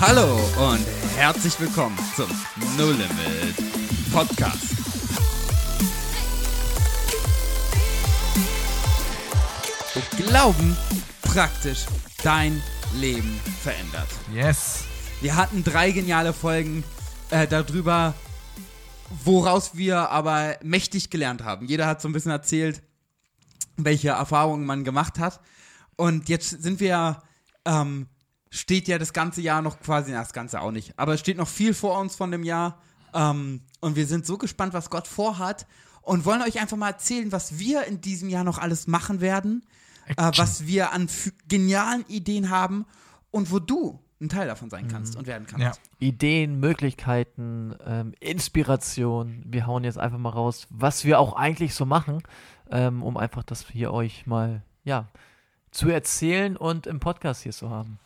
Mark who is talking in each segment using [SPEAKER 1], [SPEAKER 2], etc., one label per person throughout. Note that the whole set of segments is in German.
[SPEAKER 1] Hallo und herzlich willkommen zum No Limit Podcast. Wo Glauben praktisch dein Leben verändert.
[SPEAKER 2] Yes.
[SPEAKER 1] Wir hatten drei geniale Folgen äh, darüber, woraus wir aber mächtig gelernt haben. Jeder hat so ein bisschen erzählt, welche Erfahrungen man gemacht hat. Und jetzt sind wir, ähm, steht ja das ganze Jahr noch quasi, na, das ganze auch nicht, aber es steht noch viel vor uns von dem Jahr. Ähm, und wir sind so gespannt, was Gott vorhat und wollen euch einfach mal erzählen, was wir in diesem Jahr noch alles machen werden, äh, was wir an genialen Ideen haben und wo du ein Teil davon sein kannst und werden kannst.
[SPEAKER 2] Ja.
[SPEAKER 3] Ideen, Möglichkeiten, ähm, Inspiration. Wir hauen jetzt einfach mal raus, was wir auch eigentlich so machen, ähm, um einfach das hier euch mal, ja, zu erzählen und im Podcast hier zu haben.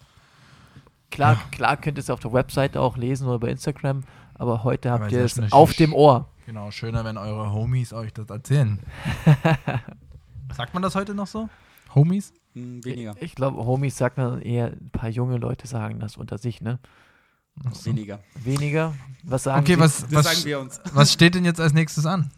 [SPEAKER 3] Klar, klar könnt ihr es auf der Webseite auch lesen oder bei Instagram, aber heute
[SPEAKER 2] Aber
[SPEAKER 3] habt
[SPEAKER 2] es
[SPEAKER 3] ihr es auf dem Ohr.
[SPEAKER 2] Genau, schöner, wenn eure Homies euch das erzählen. Sagt man das heute noch so? Homies?
[SPEAKER 1] Hm, weniger.
[SPEAKER 3] Ich glaube, Homies sagt man eher, ein paar junge Leute sagen das unter sich, ne?
[SPEAKER 2] Ach so.
[SPEAKER 1] Weniger.
[SPEAKER 3] Weniger? Was sagen
[SPEAKER 2] Okay, was, was,
[SPEAKER 1] sagen wir uns.
[SPEAKER 2] was steht denn jetzt als nächstes an?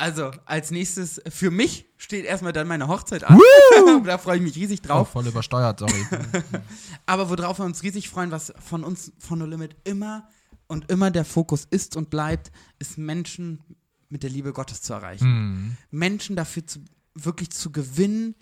[SPEAKER 1] Also, als nächstes, für mich steht erstmal dann meine Hochzeit an. da freue ich mich riesig
[SPEAKER 2] Oh,
[SPEAKER 1] drauf.
[SPEAKER 2] voll übersteuert, sorry.
[SPEAKER 1] Aber worauf wir uns riesig freuen, was von uns, von No Limit immer und immer der Fokus ist und bleibt, ist Menschen mit der Liebe Gottes zu erreichen.
[SPEAKER 2] hm.
[SPEAKER 1] Menschen dafür zu, wirklich zu gewinnen.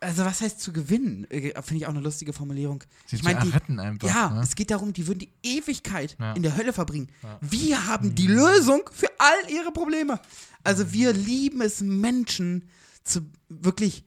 [SPEAKER 1] Also, was heißt zu gewinnen? Äh, Finde ich auch eine lustige Formulierung.
[SPEAKER 2] Sie
[SPEAKER 1] ich meine, die,
[SPEAKER 2] erretten einfach.
[SPEAKER 1] ja,
[SPEAKER 2] ne?
[SPEAKER 1] es geht darum, die würden die Ewigkeit
[SPEAKER 2] Ja.
[SPEAKER 1] in der Hölle verbringen.
[SPEAKER 2] Ja.
[SPEAKER 1] Wir haben die Lösung für all ihre Probleme. Also wir lieben es, Menschen zu wirklich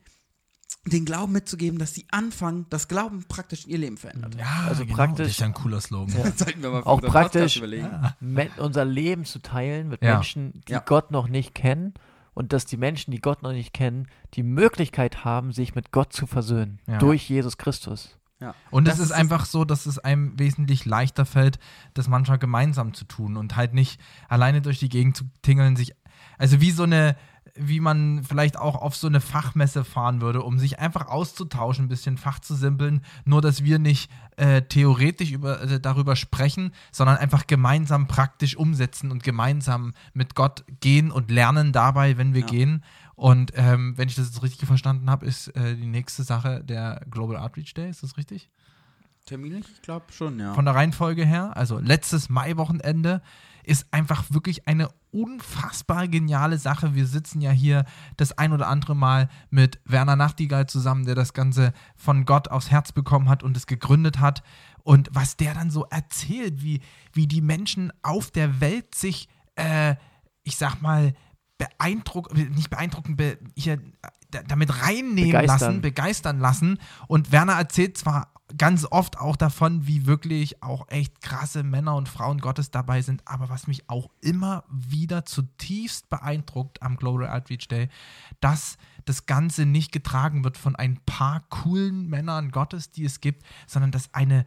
[SPEAKER 1] den Glauben mitzugeben, dass sie anfangen, dass Glauben praktisch ihr Leben verändert.
[SPEAKER 2] ja,
[SPEAKER 3] also
[SPEAKER 2] genau,
[SPEAKER 3] praktisch-
[SPEAKER 2] Das ist ja ein cooler Slogan.
[SPEAKER 3] Ja.
[SPEAKER 1] Sollten wir mal
[SPEAKER 3] Auch praktisch-
[SPEAKER 1] überlegen.
[SPEAKER 3] Men unser Leben zu teilen mit
[SPEAKER 2] Ja.
[SPEAKER 3] Menschen, die
[SPEAKER 1] Ja.
[SPEAKER 3] Gott noch nicht kennen und dass die Menschen, die Gott noch nicht kennen, die Möglichkeit haben, sich mit Gott zu versöhnen
[SPEAKER 2] Ja.
[SPEAKER 3] durch Jesus Christus.
[SPEAKER 1] Ja.
[SPEAKER 2] Und
[SPEAKER 1] Das
[SPEAKER 2] es ist
[SPEAKER 1] ist
[SPEAKER 2] einfach so, dass es einem wesentlich leichter fällt, das manchmal gemeinsam zu tun und halt nicht alleine durch die Gegend zu tingeln, sich, also wie so eine, wie man vielleicht auch auf so eine Fachmesse fahren würde, um sich einfach auszutauschen, ein bisschen Fach zu simpeln, nur dass wir nicht äh, theoretisch über, äh, darüber sprechen, sondern einfach gemeinsam praktisch umsetzen und gemeinsam mit Gott gehen und lernen dabei, wenn wir
[SPEAKER 1] Ja.
[SPEAKER 2] gehen. Und ähm, wenn ich das jetzt richtig verstanden habe, ist äh, die nächste Sache der Global Outreach Day, ist das richtig?
[SPEAKER 1] Terminlich? Ich glaube schon, ja.
[SPEAKER 2] von der Reihenfolge her, also letztes Maiwochenende, ist einfach wirklich eine unfassbar geniale Sache. Wir sitzen ja hier das ein oder andere Mal mit Werner Nachtigall zusammen, der das Ganze von Gott aufs Herz bekommen hat und es gegründet hat. Und was der dann so erzählt, wie, wie die Menschen auf der Welt sich, äh, ich sag mal, beeindrucken, nicht beeindrucken, be, hier, damit reinnehmen
[SPEAKER 3] Begeistern.
[SPEAKER 2] lassen, begeistern lassen. Und Werner erzählt zwar ganz oft auch davon, wie wirklich auch echt krasse Männer und Frauen Gottes dabei sind, aber was mich auch immer wieder zutiefst beeindruckt am Global Outreach Day, dass das Ganze nicht getragen wird von ein paar coolen Männern Gottes, die es gibt, sondern dass eine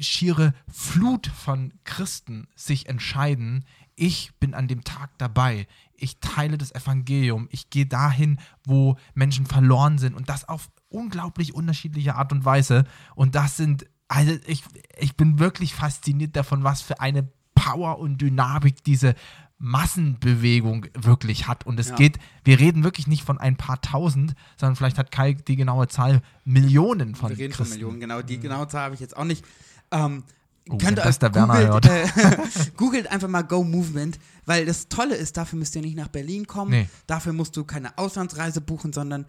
[SPEAKER 2] schiere Flut von Christen sich entscheiden, ich bin an dem Tag dabei, ich teile das Evangelium, ich gehe dahin, wo Menschen verloren sind und das auf unglaublich unterschiedliche Art und Weise. Und das sind, also ich, ich bin wirklich fasziniert davon, was für eine Power und Dynamik diese Massenbewegung wirklich hat. Und es
[SPEAKER 1] Ja.
[SPEAKER 2] geht, wir reden wirklich nicht von ein paar tausend, sondern vielleicht hat Kai die genaue Zahl, Millionen von
[SPEAKER 1] Wir reden
[SPEAKER 2] Christen.
[SPEAKER 1] von Millionen, genau. Die genaue Zahl habe ich jetzt auch nicht. Ähm,
[SPEAKER 2] Oh,
[SPEAKER 1] könnt ihr
[SPEAKER 2] der Werner
[SPEAKER 1] googelt, äh, googelt einfach mal Go Movement, weil das Tolle ist, dafür müsst ihr nicht nach Berlin kommen,
[SPEAKER 2] Nee.
[SPEAKER 1] dafür musst du keine Auslandsreise buchen, sondern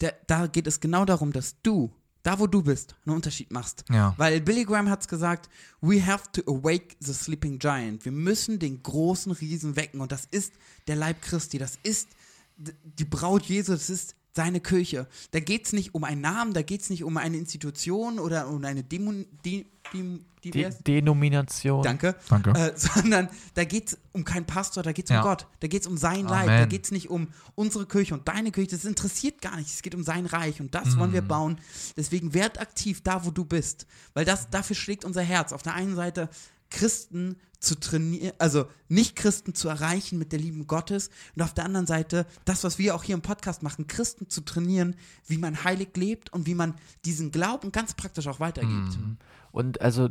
[SPEAKER 1] der, da geht es genau darum, dass du, da wo du bist, einen Unterschied machst.
[SPEAKER 2] Ja.
[SPEAKER 1] Weil Billy Graham hat es gesagt, we have to awake the sleeping giant. Wir müssen den großen Riesen wecken und das ist der Leib Christi, das ist die Braut Jesu, das ist seine Kirche. Da geht es nicht um einen Namen, da geht es nicht um eine Institution oder um eine Demo, die, die, die,
[SPEAKER 3] Die Denomination.
[SPEAKER 1] Danke.
[SPEAKER 2] Danke.
[SPEAKER 1] Äh, sondern da geht es um keinen Pastor, da geht es
[SPEAKER 2] Ja.
[SPEAKER 1] um Gott. Da geht es um sein Leib.
[SPEAKER 2] Amen.
[SPEAKER 1] Da geht es nicht um unsere Kirche und deine Kirche. Das interessiert gar nicht. Es geht um sein Reich und das wollen wir
[SPEAKER 2] Mhm.
[SPEAKER 1] bauen. Deswegen werd aktiv da, wo du bist. Weil das, dafür schlägt unser Herz. Auf der einen Seite Christen zu trainieren, also Nicht-Christen zu erreichen mit der Liebe Gottes und auf der anderen Seite das, was wir auch hier im Podcast machen, Christen zu trainieren, wie man heilig lebt und wie man diesen Glauben ganz praktisch auch weitergibt.
[SPEAKER 2] Mhm.
[SPEAKER 3] Und also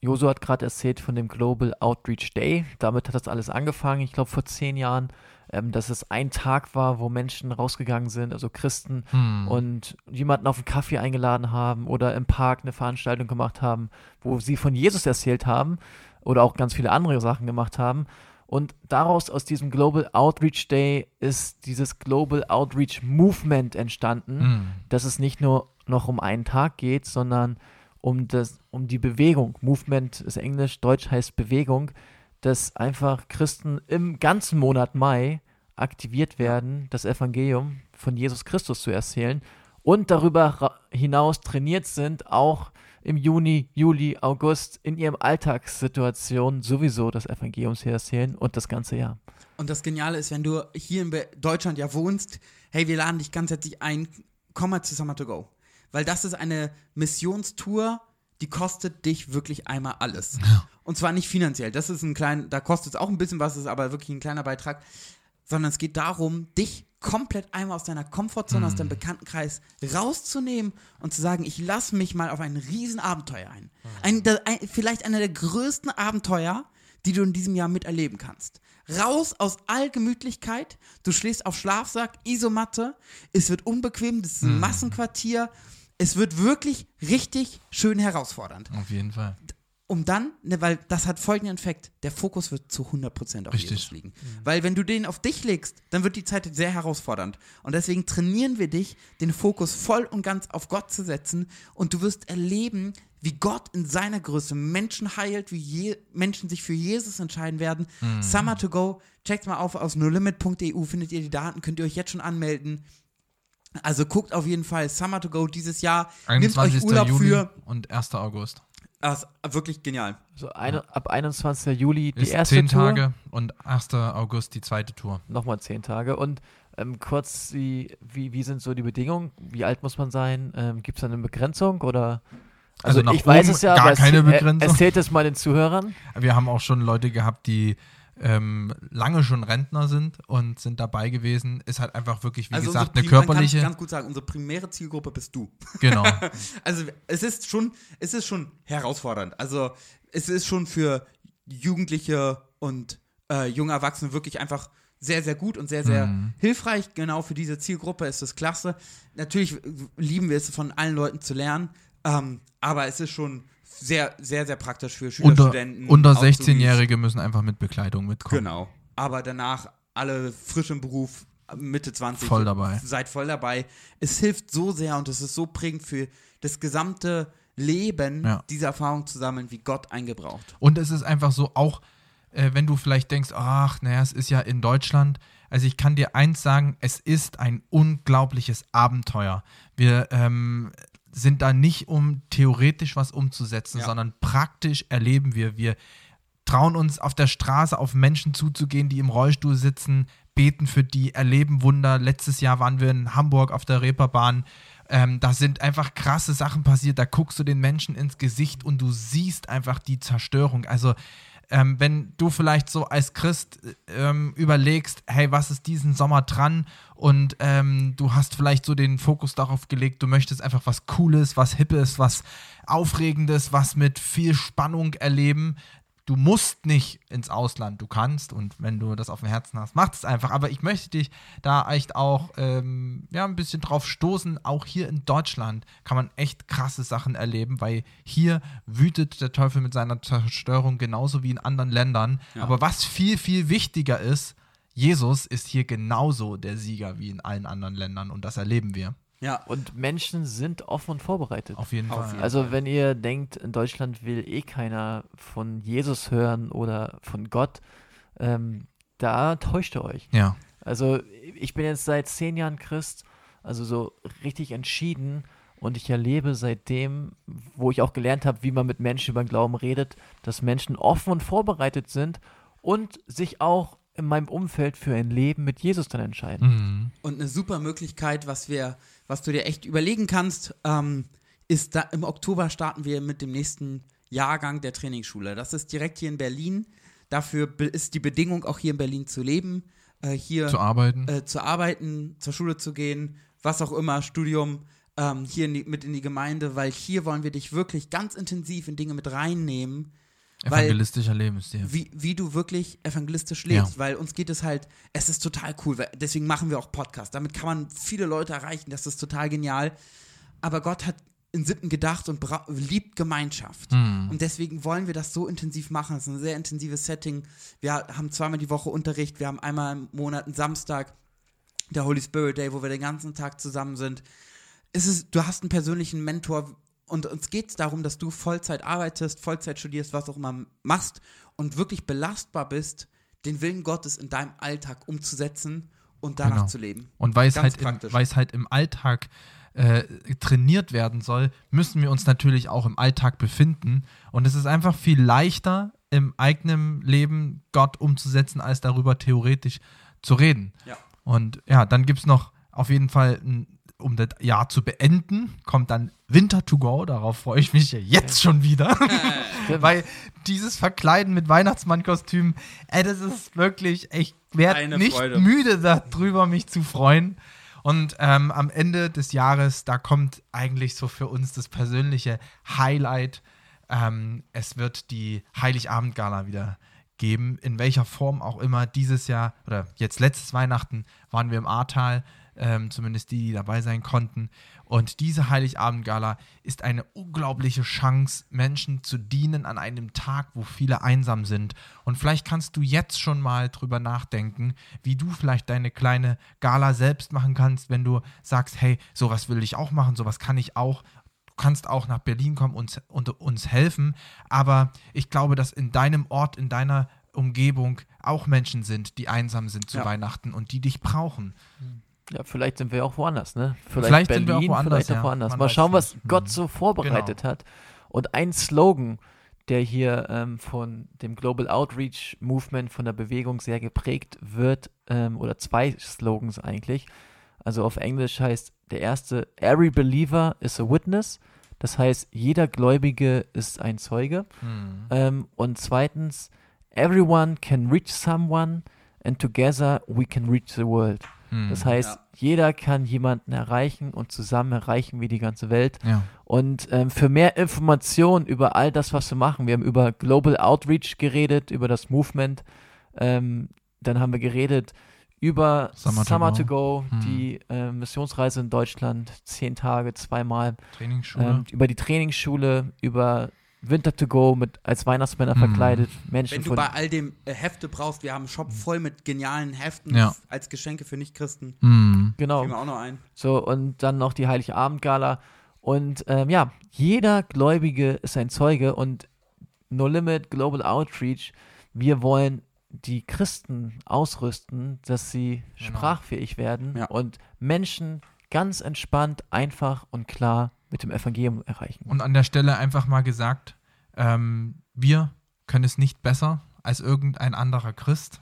[SPEAKER 3] Josu hat gerade erzählt von dem Global Outreach Day. Damit hat das alles angefangen, ich glaube vor zehn Jahren, ähm, dass es ein Tag war, wo Menschen rausgegangen sind, also Christen,
[SPEAKER 2] Hm.
[SPEAKER 3] und jemanden auf einen Kaffee eingeladen haben oder im Park eine Veranstaltung gemacht haben, wo sie von Jesus erzählt haben oder auch ganz viele andere Sachen gemacht haben. Und daraus, aus diesem Global Outreach Day, ist dieses Global Outreach Movement entstanden
[SPEAKER 2] Hm.
[SPEAKER 3] dass es nicht nur noch um einen Tag geht, sondern um, das, um die Bewegung. Movement ist Englisch, Deutsch heißt Bewegung, dass einfach Christen im ganzen Monat Mai aktiviert werden, das Evangelium von Jesus Christus zu erzählen und darüber hinaus trainiert sind, auch im Juni, Juli, August in ihrem Alltagssituation sowieso das Evangelium zu erzählen und das ganze Jahr.
[SPEAKER 1] Und das Geniale ist, wenn du hier in Deutschland ja wohnst, hey, wir laden dich ganz herzlich ein, komm mal zu Summer to Go. Weil das ist eine Missionstour, die kostet dich wirklich einmal alles. Und zwar nicht finanziell. Das ist ein klein, da kostet es auch ein bisschen was, ist aber wirklich ein kleiner Beitrag. Sondern es geht darum, dich komplett einmal aus deiner Komfortzone, aus deinem Bekanntenkreis rauszunehmen und zu sagen, ich lasse mich mal auf ein Riesenabenteuer ein. ein, da- ein. Vielleicht einer der größten Abenteuer, die du in diesem Jahr miterleben kannst. Raus aus Allgemütlichkeit, du schläfst auf Schlafsack, Isomatte, es wird unbequem, das ist ein Massenquartier, es wird wirklich richtig schön herausfordernd.
[SPEAKER 2] Auf jeden Fall.
[SPEAKER 1] Um dann, ne, weil das hat folgenden Effekt, der Fokus wird zu 100% auf
[SPEAKER 2] Richtig.
[SPEAKER 1] Jesus liegen. Weil wenn du den auf dich legst, dann wird die Zeit sehr herausfordernd. Und deswegen trainieren wir dich, den Fokus voll und ganz auf Gott zu setzen und du wirst erleben, wie Gott in seiner Größe Menschen heilt, wie je, Menschen sich für Jesus entscheiden werden. Summer to go, checkt mal auf aus nolimit.eu, findet ihr die Daten, könnt ihr euch jetzt schon anmelden. Also guckt auf jeden Fall Summer to go dieses Jahr. Nehmt
[SPEAKER 2] 21.
[SPEAKER 1] euch Urlaub
[SPEAKER 2] Juli
[SPEAKER 1] für.
[SPEAKER 2] und 1. August.
[SPEAKER 1] Das ist wirklich genial.
[SPEAKER 3] Also eine, ab 21. Juli die
[SPEAKER 2] Ist
[SPEAKER 3] erste
[SPEAKER 2] zehn
[SPEAKER 3] Tour.
[SPEAKER 2] Tage und 1. August die zweite Tour.
[SPEAKER 3] Nochmal zehn Tage. Und ähm, kurz, die, wie, wie sind so die Bedingungen? Wie alt muss man sein? Ähm, Gibt es da eine Begrenzung? Oder?
[SPEAKER 2] Also nach
[SPEAKER 3] ich weiß
[SPEAKER 2] oben
[SPEAKER 3] es ja,
[SPEAKER 2] gar
[SPEAKER 3] aber
[SPEAKER 2] keine
[SPEAKER 3] erzähl-
[SPEAKER 2] Begrenzung.
[SPEAKER 3] Erzählt es mal den Zuhörern.
[SPEAKER 2] Wir haben auch schon Leute gehabt, die ähm, lange schon Rentner sind und sind dabei gewesen. Ist halt einfach wirklich, wie
[SPEAKER 1] Also
[SPEAKER 2] gesagt, eine
[SPEAKER 1] Prim- man
[SPEAKER 2] körperliche.
[SPEAKER 1] kann ganz gut sagen, unsere primäre Zielgruppe bist du.
[SPEAKER 2] Genau.
[SPEAKER 1] Also es ist schon, es ist schon herausfordernd. Also es ist schon für Jugendliche und äh, junge Erwachsene wirklich einfach sehr, sehr gut und sehr, sehr
[SPEAKER 2] Mhm.
[SPEAKER 1] hilfreich. Genau für diese Zielgruppe ist es klasse. Natürlich lieben wir es, von allen Leuten zu lernen, ähm, aber es ist schon sehr, sehr, sehr praktisch für Schüler,
[SPEAKER 2] unter
[SPEAKER 1] Studenten.
[SPEAKER 2] unter
[SPEAKER 1] Azubis.
[SPEAKER 2] 16-Jährige müssen einfach mit Bekleidung mitkommen.
[SPEAKER 1] Genau. Aber danach alle frisch im Beruf, Mitte 20.
[SPEAKER 2] Voll dabei.
[SPEAKER 1] Seid voll dabei. Es hilft so sehr und es ist so prägend für das gesamte Leben,
[SPEAKER 2] Ja.
[SPEAKER 1] diese Erfahrung zu sammeln, wie Gott eingebraucht.
[SPEAKER 2] Und es ist einfach so, auch äh, wenn du vielleicht denkst, ach, naja, es ist ja in Deutschland. Also ich kann dir eins sagen, es ist ein unglaubliches Abenteuer. Wir ähm, sind da nicht, um theoretisch was umzusetzen,
[SPEAKER 1] Ja.
[SPEAKER 2] sondern praktisch erleben wir. Wir trauen uns auf der Straße auf Menschen zuzugehen, die im Rollstuhl sitzen, beten für die, erleben Wunder. Letztes Jahr waren wir in Hamburg auf der Reeperbahn. Ähm, da sind einfach krasse Sachen passiert. Da guckst du den Menschen ins Gesicht und du siehst einfach die Zerstörung. Also ähm, wenn du vielleicht so als Christ ähm, überlegst, hey, was ist diesen Sommer dran? Und ähm, du hast vielleicht so den Fokus darauf gelegt, du möchtest einfach was Cooles, was Hippes, was Aufregendes, was mit viel Spannung erleben. Du musst nicht ins Ausland, du kannst und wenn du das auf dem Herzen hast, mach es einfach. Aber ich möchte dich da echt auch ähm, ja, ein bisschen drauf stoßen. Auch hier in Deutschland kann man echt krasse Sachen erleben, weil hier wütet der Teufel mit seiner Zerstörung genauso wie in anderen Ländern.
[SPEAKER 1] Ja.
[SPEAKER 2] Aber was viel, viel wichtiger ist, Jesus ist hier genauso der Sieger wie in allen anderen Ländern und das erleben wir.
[SPEAKER 1] Ja,
[SPEAKER 3] Und Menschen sind offen und vorbereitet.
[SPEAKER 2] Auf jeden
[SPEAKER 1] Auf
[SPEAKER 2] Fall.
[SPEAKER 1] jeden
[SPEAKER 3] Also wenn ihr denkt, in Deutschland will eh keiner von Jesus hören oder von Gott, ähm, da täuscht ihr euch.
[SPEAKER 2] ja.
[SPEAKER 3] Also ich bin jetzt seit zehn Jahren Christ, also so richtig entschieden und ich erlebe seitdem, wo ich auch gelernt habe, wie man mit Menschen über den Glauben redet, dass Menschen offen und vorbereitet sind und sich auch in meinem Umfeld für ein Leben mit Jesus dann entscheiden.
[SPEAKER 2] Mhm.
[SPEAKER 1] und eine super Möglichkeit, was wir, was du dir echt überlegen kannst, ähm, ist da im Oktober starten wir mit dem nächsten Jahrgang der Trainingsschule. Das ist direkt hier in Berlin. Dafür ist die Bedingung, auch hier in Berlin zu leben, äh, hier
[SPEAKER 2] Zu arbeiten.
[SPEAKER 1] äh, zu arbeiten, zur Schule zu gehen, was auch immer, Studium. ähm, hier in die, mit in die Gemeinde, weil hier wollen wir dich wirklich ganz intensiv in Dinge mit reinnehmen. Weil,
[SPEAKER 2] Evangelistischer Lebensstil.
[SPEAKER 1] wie, wie du wirklich evangelistisch lebst,
[SPEAKER 2] Ja.
[SPEAKER 1] weil uns geht es halt, es ist total cool, weil, deswegen machen wir auch Podcasts. Damit kann man viele Leute erreichen, das ist total genial. Aber Gott hat in Sitten gedacht und liebt Gemeinschaft.
[SPEAKER 2] Hm.
[SPEAKER 1] Und deswegen wollen wir das so intensiv machen. Es ist ein sehr intensives Setting. Wir haben zweimal die Woche Unterricht, wir haben einmal im Monat einen Samstag, der Holy Spirit Day, wo wir den ganzen Tag zusammen sind. Es ist, du hast einen persönlichen Mentor und uns geht es darum, dass du Vollzeit arbeitest, Vollzeit studierst, was auch immer machst und wirklich belastbar bist, den Willen Gottes in deinem Alltag umzusetzen und danach
[SPEAKER 2] Genau.
[SPEAKER 1] zu leben.
[SPEAKER 2] Und weil es, halt im, weil es halt im Alltag äh, trainiert werden soll, müssen wir uns natürlich auch im Alltag befinden. Und es ist einfach viel leichter, im eigenen Leben Gott umzusetzen, als darüber theoretisch zu reden.
[SPEAKER 1] Ja.
[SPEAKER 2] Und ja, dann gibt es noch auf jeden Fall, ein, um das Jahr zu beenden, kommt dann Winter to go. Darauf freue ich mich ja jetzt schon wieder. Weil dieses Verkleiden mit Weihnachtsmannkostüm, ey, das ist wirklich, ich werde nicht
[SPEAKER 1] Freude.
[SPEAKER 2] müde darüber, mich zu freuen. Und ähm, am Ende des Jahres, da kommt eigentlich so für uns das persönliche Highlight. Ähm, es wird die Heiligabend-Gala wieder geben, in welcher Form auch immer. Dieses Jahr oder jetzt letztes Weihnachten waren wir im Ahrtal, ähm, zumindest die, die dabei sein konnten. Und diese Heiligabend-Gala ist eine unglaubliche Chance, Menschen zu dienen an einem Tag, wo viele einsam sind. Und vielleicht kannst du jetzt schon mal drüber nachdenken, wie du vielleicht deine kleine Gala selbst machen kannst, wenn du sagst, hey, sowas will ich auch machen, sowas kann ich auch. Du kannst auch nach Berlin kommen und, und uns helfen. Aber ich glaube, dass in deinem Ort, in deiner Umgebung auch Menschen sind, die einsam sind zu
[SPEAKER 1] Ja.
[SPEAKER 2] Weihnachten und die dich brauchen.
[SPEAKER 3] Ja, vielleicht sind wir auch woanders, ne?
[SPEAKER 2] Vielleicht sind wir auch
[SPEAKER 3] Berlin,
[SPEAKER 2] woanders,
[SPEAKER 3] vielleicht auch
[SPEAKER 2] ja.
[SPEAKER 3] woanders.
[SPEAKER 2] Man
[SPEAKER 3] Mal schauen, was
[SPEAKER 2] nicht. Mhm.
[SPEAKER 3] Gott so vorbereitet hat. Und ein Slogan, der hier ähm, von dem Global Outreach Movement, von der Bewegung sehr geprägt wird, ähm, oder zwei Slogans eigentlich. Also auf Englisch heißt der erste, Every believer is a witness. Das heißt, jeder Gläubige ist ein Zeuge.
[SPEAKER 2] Hm.
[SPEAKER 3] Ähm, und zweitens, everyone can reach someone and together we can reach the world.
[SPEAKER 2] Hm.
[SPEAKER 3] Das heißt,
[SPEAKER 1] Ja.
[SPEAKER 3] jeder kann jemanden erreichen und zusammen erreichen wir die ganze Welt.
[SPEAKER 2] ja.
[SPEAKER 3] Und ähm, für mehr Informationen über all das, was wir machen, wir haben über Global Outreach geredet, über das Movement, ähm, dann haben wir geredet über
[SPEAKER 2] Summer
[SPEAKER 3] Summer,
[SPEAKER 2] to
[SPEAKER 3] to Go,
[SPEAKER 2] Hm.
[SPEAKER 3] die äh, Missionsreise in Deutschland, zehn Tage, zweimal,
[SPEAKER 2] Trainingsschule.
[SPEAKER 3] ähm, über die Trainingsschule, über Winter to Go mit als Weihnachtsmänner
[SPEAKER 2] Hm.
[SPEAKER 3] verkleidet, Menschen
[SPEAKER 1] Wenn du
[SPEAKER 3] von
[SPEAKER 1] bei all dem äh, Hefte brauchst, wir haben einen Shop voll mit genialen Heften
[SPEAKER 2] Ja.
[SPEAKER 1] als Geschenke für Nichtchristen.
[SPEAKER 2] Hm.
[SPEAKER 3] genau
[SPEAKER 1] wir auch noch ein.
[SPEAKER 3] So, und dann noch die Heiligabendgala. Und ähm, ja, jeder Gläubige ist ein Zeuge und No Limit Global Outreach, wir wollen die Christen ausrüsten, dass sie
[SPEAKER 2] Genau.
[SPEAKER 3] sprachfähig werden
[SPEAKER 1] Ja.
[SPEAKER 3] und Menschen ganz entspannt, einfach und klar mit dem Evangelium erreichen.
[SPEAKER 2] Und an der Stelle einfach mal gesagt, ähm, wir können es nicht besser als irgendein anderer Christ.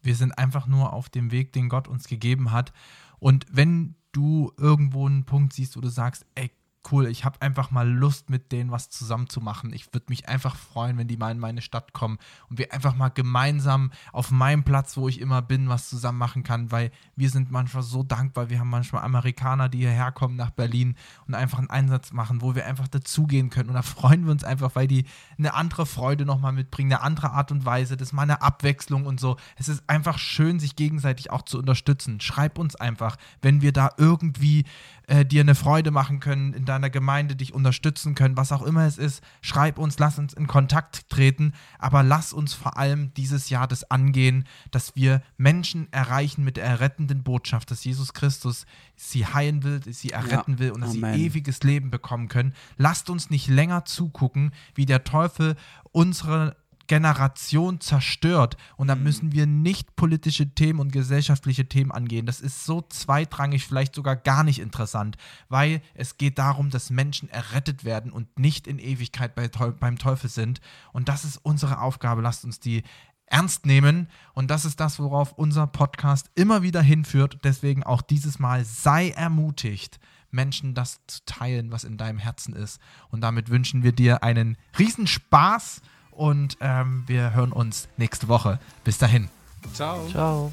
[SPEAKER 2] Wir sind einfach nur auf dem Weg, den Gott uns gegeben hat. Und wenn du irgendwo einen Punkt siehst, wo du sagst, ey, cool, ich habe einfach mal Lust, mit denen was zusammen zu machen. Ich würde mich einfach freuen, wenn die mal in meine Stadt kommen und wir einfach mal gemeinsam auf meinem Platz, wo ich immer bin, was zusammen machen kann, weil wir sind manchmal so dankbar. Wir haben manchmal Amerikaner, die hierher kommen nach Berlin und einfach einen Einsatz machen, wo wir einfach dazugehen können. Und da freuen wir uns einfach, weil die eine andere Freude nochmal mitbringen, eine andere Art und Weise. Das ist mal eine Abwechslung und so. Es ist einfach schön, sich gegenseitig auch zu unterstützen. Schreib uns einfach, wenn wir da irgendwie äh, dir eine Freude machen können, in deiner Gemeinde dich unterstützen können, was auch immer es ist. Schreib uns, lass uns in Kontakt treten, aber lass uns vor allem dieses Jahr das angehen, dass wir Menschen erreichen mit der errettenden Botschaft, dass Jesus Christus sie heilen will, sie erretten will und dass
[SPEAKER 1] Amen.
[SPEAKER 2] sie ewiges Leben bekommen können. Lasst uns nicht länger zugucken, wie der Teufel unsere Generation zerstört. Und dann müssen wir nicht politische Themen und gesellschaftliche Themen angehen. Das ist so zweitrangig, vielleicht sogar gar nicht interessant, weil es geht darum, dass Menschen errettet werden und nicht in Ewigkeit bei, beim Teufel sind. Und das ist unsere Aufgabe. Lasst uns die ernst nehmen. Und das ist das, worauf unser Podcast immer wieder hinführt. Deswegen auch dieses Mal sei ermutigt. Menschen das zu teilen, was in deinem Herzen ist. Und damit wünschen wir dir einen Riesenspaß und ähm, wir hören uns nächste Woche. Bis dahin.
[SPEAKER 1] Ciao.
[SPEAKER 3] Ciao.